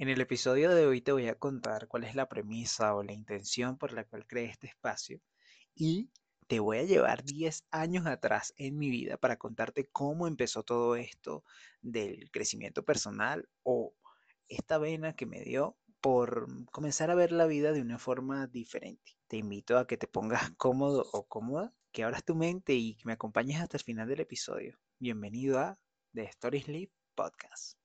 En el episodio de hoy te voy a contar cuál es la premisa o la intención por la cual creé este espacio y te voy a llevar 10 años atrás en mi vida para contarte cómo empezó todo esto del crecimiento personal o esta vena que me dio por comenzar a ver la vida de una forma diferente. Te invito a que te pongas cómodo o cómoda, que abras tu mente y que me acompañes hasta el final del episodio. Bienvenido a The Story Sleep Podcast.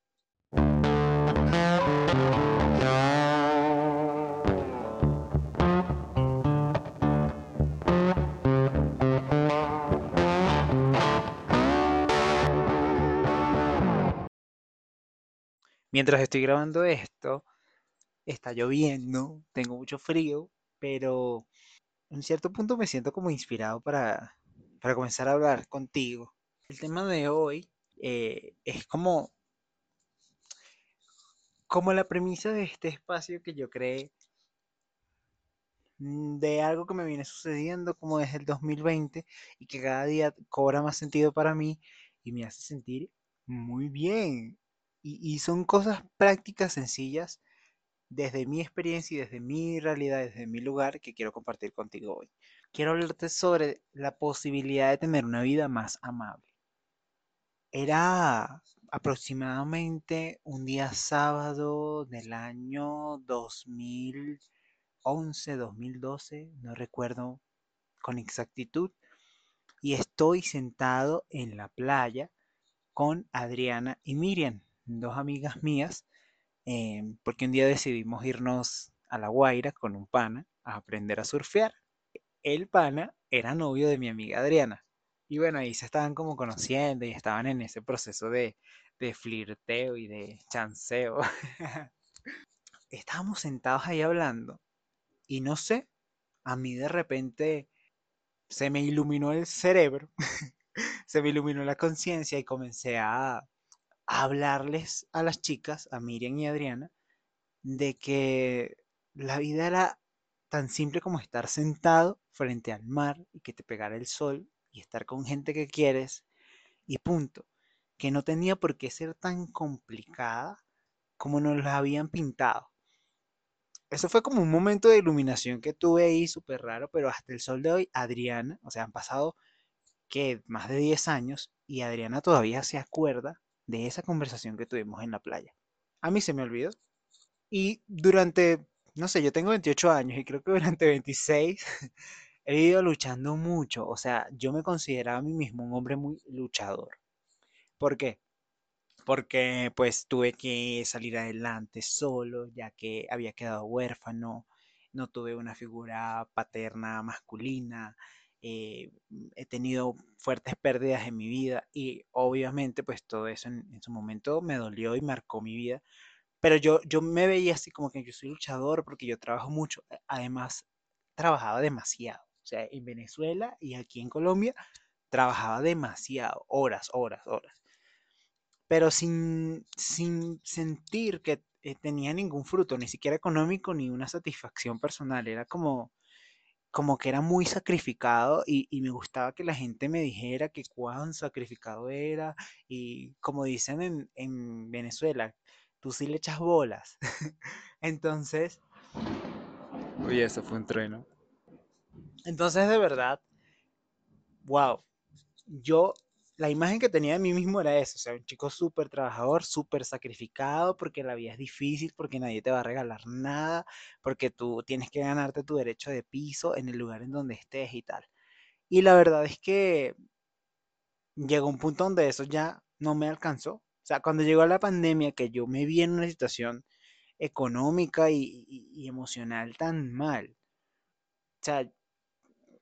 Mientras estoy grabando esto, está lloviendo, tengo mucho frío, pero en cierto punto me siento como inspirado para, para comenzar a hablar contigo. El tema de hoy eh, es como, como la premisa de este espacio que yo creé, mm, de algo que me viene sucediendo como desde el 2020 y que cada día cobra más sentido para mí y me hace sentir muy bien. Y, son cosas prácticas, sencillas, desde mi experiencia y desde mi realidad, desde mi lugar, que quiero compartir contigo hoy. Quiero hablarte sobre la posibilidad de tener una vida más amable. Era aproximadamente un día sábado del año 2011, 2012, no recuerdo con exactitud, y estoy sentado en la playa con Adriana y Miriam dos amigas mías, em, porque un día decidimos irnos a La Guaira con un pana a aprender a surfear. El pana era novio de mi amiga Adriana. Y bueno, ahí se estaban como conociendo y estaban en ese proceso de, de flirteo y de chanceo. Estábamos sentados ahí hablando y no sé, a mí de repente se me iluminó el cerebro, se me iluminó la conciencia y comencé a, hablarles a las chicas, a Miriam y Adriana, de que la vida era tan simple como estar sentado frente al mar y que te pegara el sol y estar con gente que quieres y punto. Que no tenía por qué ser tan complicada como nos la habían pintado. Eso fue como un momento de iluminación que tuve ahí súper raro, pero hasta el sol de hoy, Adriana, o sea, han pasado que más de 10 años y Adriana todavía se acuerda de esa conversación que tuvimos en la playa. A mí se me olvidó. Y durante, no sé, yo tengo 28 años y creo que durante 26 he ido luchando mucho. O sea, yo me consideraba a mí mismo un hombre muy luchador. ¿Por qué? Porque pues tuve que salir adelante solo, ya que había quedado huérfano, no tuve una figura paterna masculina, eh, he tenido fuertes pérdidas en mi vida y obviamente pues todo eso en, su momento me dolió y marcó mi vida. Pero yo, yo me veía así como que yo soy luchador porque yo trabajo mucho. Además, trabajaba demasiado. O sea, en Venezuela y aquí en Colombia trabajaba demasiado, horas, horas, horas. Pero sin, sin sentir que eh, tenía ningún fruto, ni siquiera económico, ni una satisfacción personal. Era como, como que era muy sacrificado y, me gustaba que la gente me dijera que cuán sacrificado era y como dicen en, Venezuela, tú sí le echas bolas. Entonces, uy, eso fue un trueno. Entonces, de verdad, wow, yo la imagen que tenía de mí mismo era eso, o sea, un chico súper trabajador, súper sacrificado, porque la vida es difícil, porque nadie te va a regalar nada, porque tú tienes que ganarte tu derecho de piso en el lugar en donde estés y tal. Y la verdad es que llegó un punto donde eso ya no me alcanzó. O sea, cuando llegó la pandemia, que yo me vi en una situación económica y, y emocional tan mal. O sea,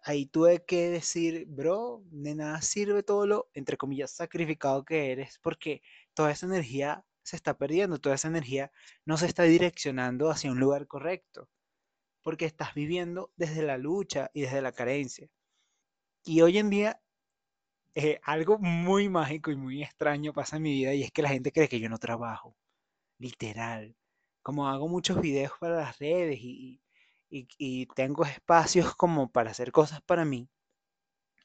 ahí tuve que decir, bro, de nada sirve todo lo, entre comillas, sacrificado que eres, porque toda esa energía se está perdiendo, toda esa energía no se está direccionando hacia un lugar correcto, porque estás viviendo desde la lucha y desde la carencia. Y hoy en día, eh, algo muy mágico y muy extraño pasa en mi vida y es que la gente cree que yo no trabajo, literal. Como hago muchos videos para las redes y, y, tengo espacios como para hacer cosas para mí,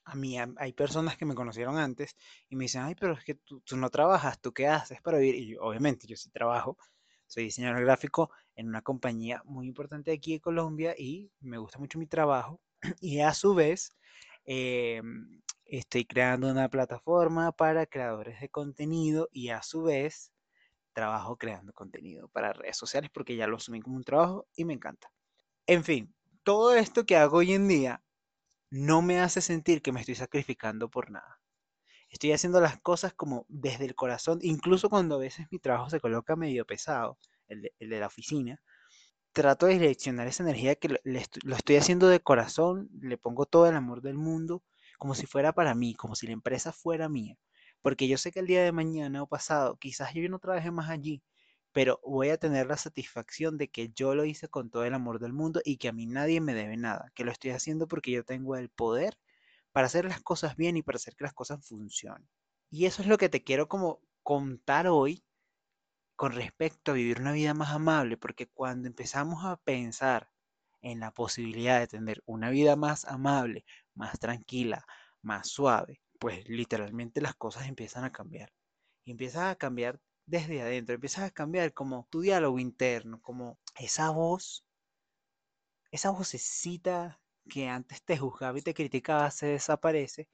a mí hay personas que me conocieron antes y me dicen, ay, pero es que tú, no trabajas, ¿tú qué haces para vivir? Y obviamente yo sí trabajo, Soy diseñador gráfico en una compañía muy importante aquí de Colombia y me gusta mucho mi trabajo. Y a su vez, em, estoy creando una plataforma para creadores de contenido y a su vez trabajo creando contenido para redes sociales porque ya lo asumí como un trabajo y me encanta. En fin, todo esto que hago hoy en día no me hace sentir que me estoy sacrificando por nada. Estoy haciendo las cosas como desde el corazón, incluso cuando a veces mi trabajo se coloca medio pesado, el de, la oficina, trato de direccionar esa energía que lo estoy haciendo de corazón, le pongo todo el amor del mundo, como si fuera para mí, como si la empresa fuera mía. Porque yo sé que el día de mañana o pasado, quizás yo no trabaje más allí, pero voy a tener la satisfacción de que yo lo hice con todo el amor del mundo y que a mí nadie me debe nada, que lo estoy haciendo porque yo tengo el poder para hacer las cosas bien y para hacer que las cosas funcionen. Y eso es lo que te quiero como contar hoy con respecto a vivir una vida más amable, porque cuando empezamos a pensar en la posibilidad de tener una vida más amable, más tranquila, más suave, pues literalmente las cosas empiezan a cambiar. Y empiezan a cambiar desde adentro, empiezas a cambiar como tu diálogo interno, como esa voz, esa vocecita que antes te juzgaba y te criticaba se desaparece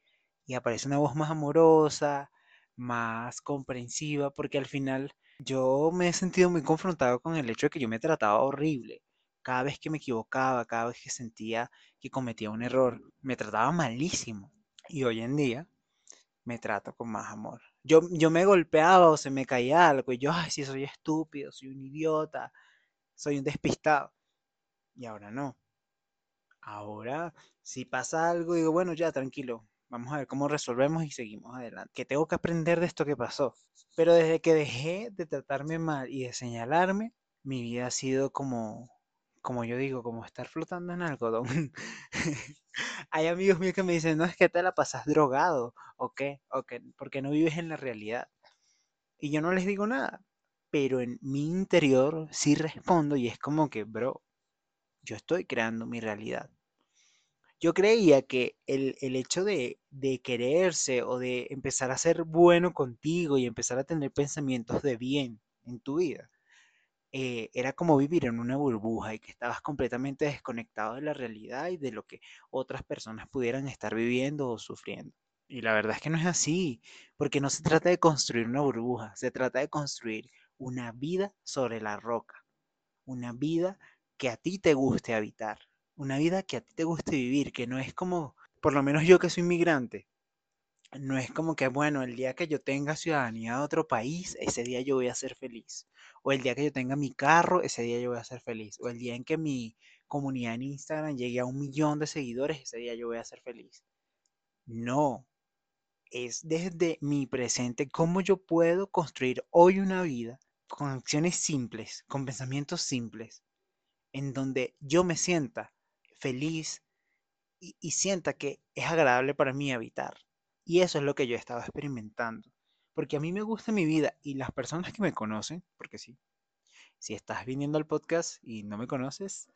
y aparece una voz más amorosa, más comprensiva, porque al final yo me he sentido muy confrontado con el hecho de que yo me trataba horrible. Cada vez que me equivocaba, cada vez que sentía que cometía un error, me trataba malísimo. Y hoy en día me trato con más amor. Yo, yo me golpeaba o se me caía algo y yo, ay, soy estúpido, soy un idiota, soy un despistado. Y ahora no. Ahora, si pasa algo, digo, bueno, ya, tranquilo, vamos a ver cómo resolvemos y seguimos adelante. Que tengo que aprender de esto que pasó. Pero desde que dejé de tratarme mal y de señalarme, mi vida ha sido como, como yo digo, como estar flotando en algodón. Hay amigos míos que me dicen, no es que te la pasas drogado, o qué, o qué, porque no vives en la realidad. Y yo no les digo nada, pero en mi interior sí respondo y es como que, bro, yo estoy creando mi realidad. Yo creía que el, hecho de, de, quererse o de empezar a ser bueno contigo y empezar a tener pensamientos de bien en tu vida, eh, era como vivir en una burbuja y que estabas completamente desconectado de la realidad y de lo que otras personas pudieran estar viviendo o sufriendo. Y la verdad es que no es así, porque no se trata de construir una burbuja, se trata de construir una vida sobre la roca, una vida que a ti te guste habitar, una vida que a ti te guste vivir, que no es como, por lo menos yo que soy inmigrante, no es como que, bueno, el día que yo tenga ciudadanía de otro país, ese día yo voy a ser feliz. O el día que yo tenga mi carro, ese día yo voy a ser feliz. O el día en que mi comunidad en Instagram llegue a un millón de seguidores, ese día yo voy a ser feliz. No, es desde mi presente cómo yo puedo construir hoy una vida con acciones simples, con pensamientos simples, en donde yo me sienta feliz y, sienta que es agradable para mí habitar. Y eso es lo que yo estaba experimentando. Porque a mí me gusta mi vida y las personas que me conocen, porque sí, si estás viniendo al podcast y no me conoces,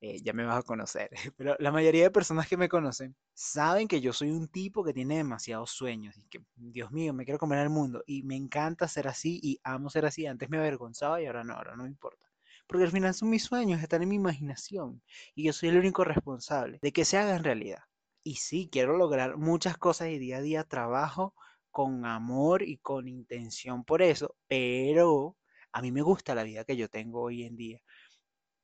eh, ya me vas a conocer. Pero la mayoría de personas que me conocen saben que yo soy un tipo que tiene demasiados sueños y que, Dios mío, me quiero comer el mundo y me encanta ser así y amo ser así. Antes me avergonzaba y ahora no, ahora no me importa. Porque al final son mis sueños, están en mi imaginación y yo soy el único responsable de que se hagan realidad. Y sí, quiero lograr muchas cosas y día a día trabajo con amor y con intención por eso, pero a mí me gusta la vida que yo tengo hoy en día.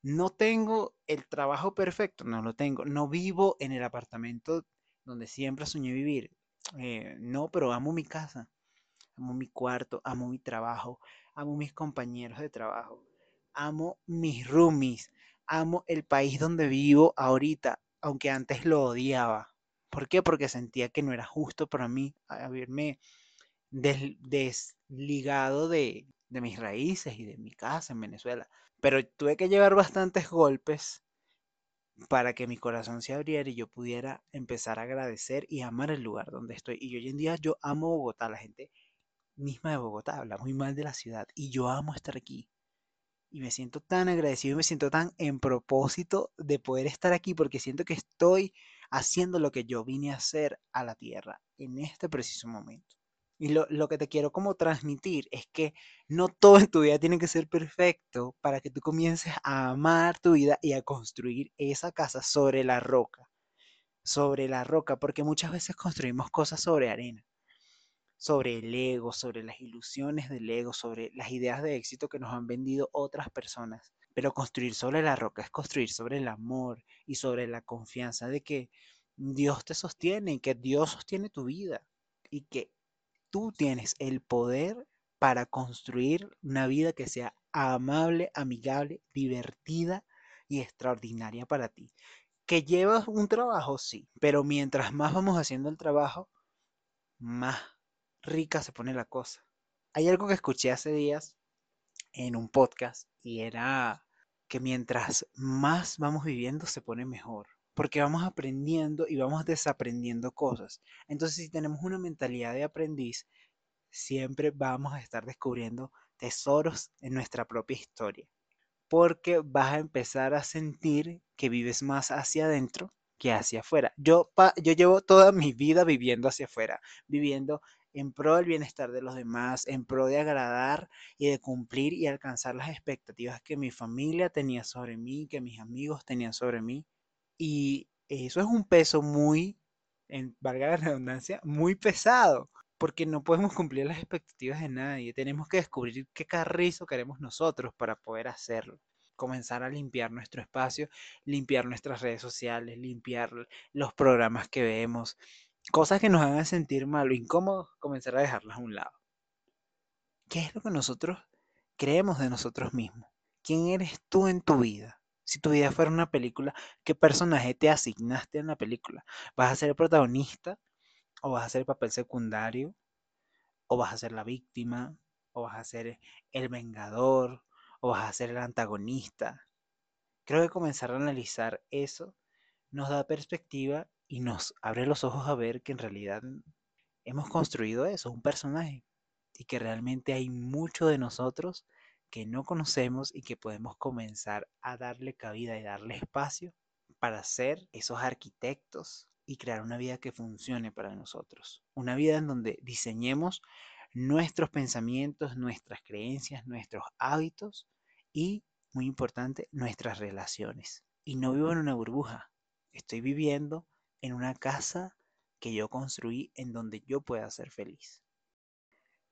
No tengo el trabajo perfecto, no lo tengo. No vivo en el apartamento donde siempre soñé vivir. Eh, no, pero amo mi casa, amo mi cuarto, amo mi trabajo, amo mis compañeros de trabajo amo mis roomies, amo el país donde vivo ahorita, aunque antes lo odiaba. ¿Por qué? Porque sentía que no era justo para mí haberme desligado de, de mis raíces y de mi casa en Venezuela. Pero tuve que llevar bastantes golpes para que mi corazón se abriera y yo pudiera empezar a agradecer y amar el lugar donde estoy. Y hoy en día yo amo Bogotá, la gente misma de Bogotá habla muy mal de la ciudad y yo amo estar aquí. Y me siento tan agradecido y me siento tan en propósito de poder estar aquí porque siento que estoy haciendo lo que yo vine a hacer a la tierra en este preciso momento. Y lo, lo, que te quiero como transmitir es que no todo en tu vida tiene que ser perfecto para que tú comiences a amar tu vida y a construir esa casa sobre la roca. Sobre la roca, porque muchas veces construimos cosas sobre arena sobre el ego, sobre las ilusiones del ego, sobre las ideas de éxito que nos han vendido otras personas. Pero construir sobre la roca es construir sobre el amor y sobre la confianza de que Dios te sostiene y que Dios sostiene tu vida y que tú tienes el poder para construir una vida que sea amable, amigable, divertida y extraordinaria para ti. Que llevas un trabajo, sí, pero mientras más vamos haciendo el trabajo, más rica se pone la cosa. Hay algo que escuché hace días en un podcast y era que mientras más vamos viviendo se pone mejor, porque vamos aprendiendo y vamos desaprendiendo cosas. Entonces si tenemos una mentalidad de aprendiz, siempre vamos a estar descubriendo tesoros en nuestra propia historia, porque vas a empezar a sentir que vives más hacia adentro que hacia afuera. Yo, yo llevo toda mi vida viviendo hacia afuera, viviendo en pro del bienestar de los demás, en pro de agradar y de cumplir y alcanzar las expectativas que mi familia tenía sobre mí, que mis amigos tenían sobre mí. Y eso es un peso muy, en valga la redundancia, muy pesado, porque no podemos cumplir las expectativas de nadie. Tenemos que descubrir qué carrizo queremos nosotros para poder hacerlo comenzar a limpiar nuestro espacio, limpiar nuestras redes sociales, limpiar los programas que vemos, cosas que nos hagan sentir mal o incómodos, comenzar a dejarlas a un lado. ¿Qué es lo que nosotros creemos de nosotros mismos? ¿Quién eres tú en tu vida? Si tu vida fuera una película, ¿qué personaje te asignaste en la película? ¿Vas a ser el protagonista? ¿O vas a ser el papel secundario? ¿O vas a ser la víctima? ¿O vas a ser el vengador? ¿O vas a ser el antagonista? Creo que comenzar a analizar eso nos da perspectiva y nos abre los ojos a ver que en realidad hemos construido eso, un personaje, y que realmente hay mucho de nosotros que no conocemos y que podemos comenzar a darle cabida y darle espacio para ser esos arquitectos y crear una vida que funcione para nosotros. Una vida en donde diseñemos nuestros pensamientos, nuestras creencias, nuestros hábitos y, muy importante, nuestras relaciones. Y no vivo en una burbuja, estoy viviendo en una casa que yo construí en donde yo pueda ser feliz.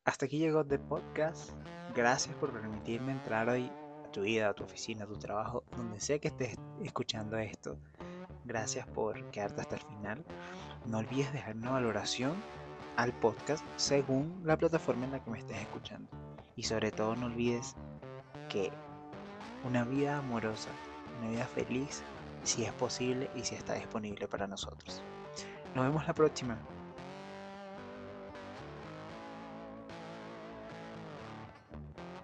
Hasta aquí llegó The Podcast. Gracias por permitirme entrar hoy a tu vida, a tu oficina, a tu trabajo, donde sea que estés escuchando esto. Gracias por quedarte hasta el final. No olvides dejar una valoración al podcast según la plataforma en la que me estés escuchando. Y sobre todo no olvides que una vida amorosa, una vida feliz si es posible y si está disponible para nosotros. Nos vemos la próxima.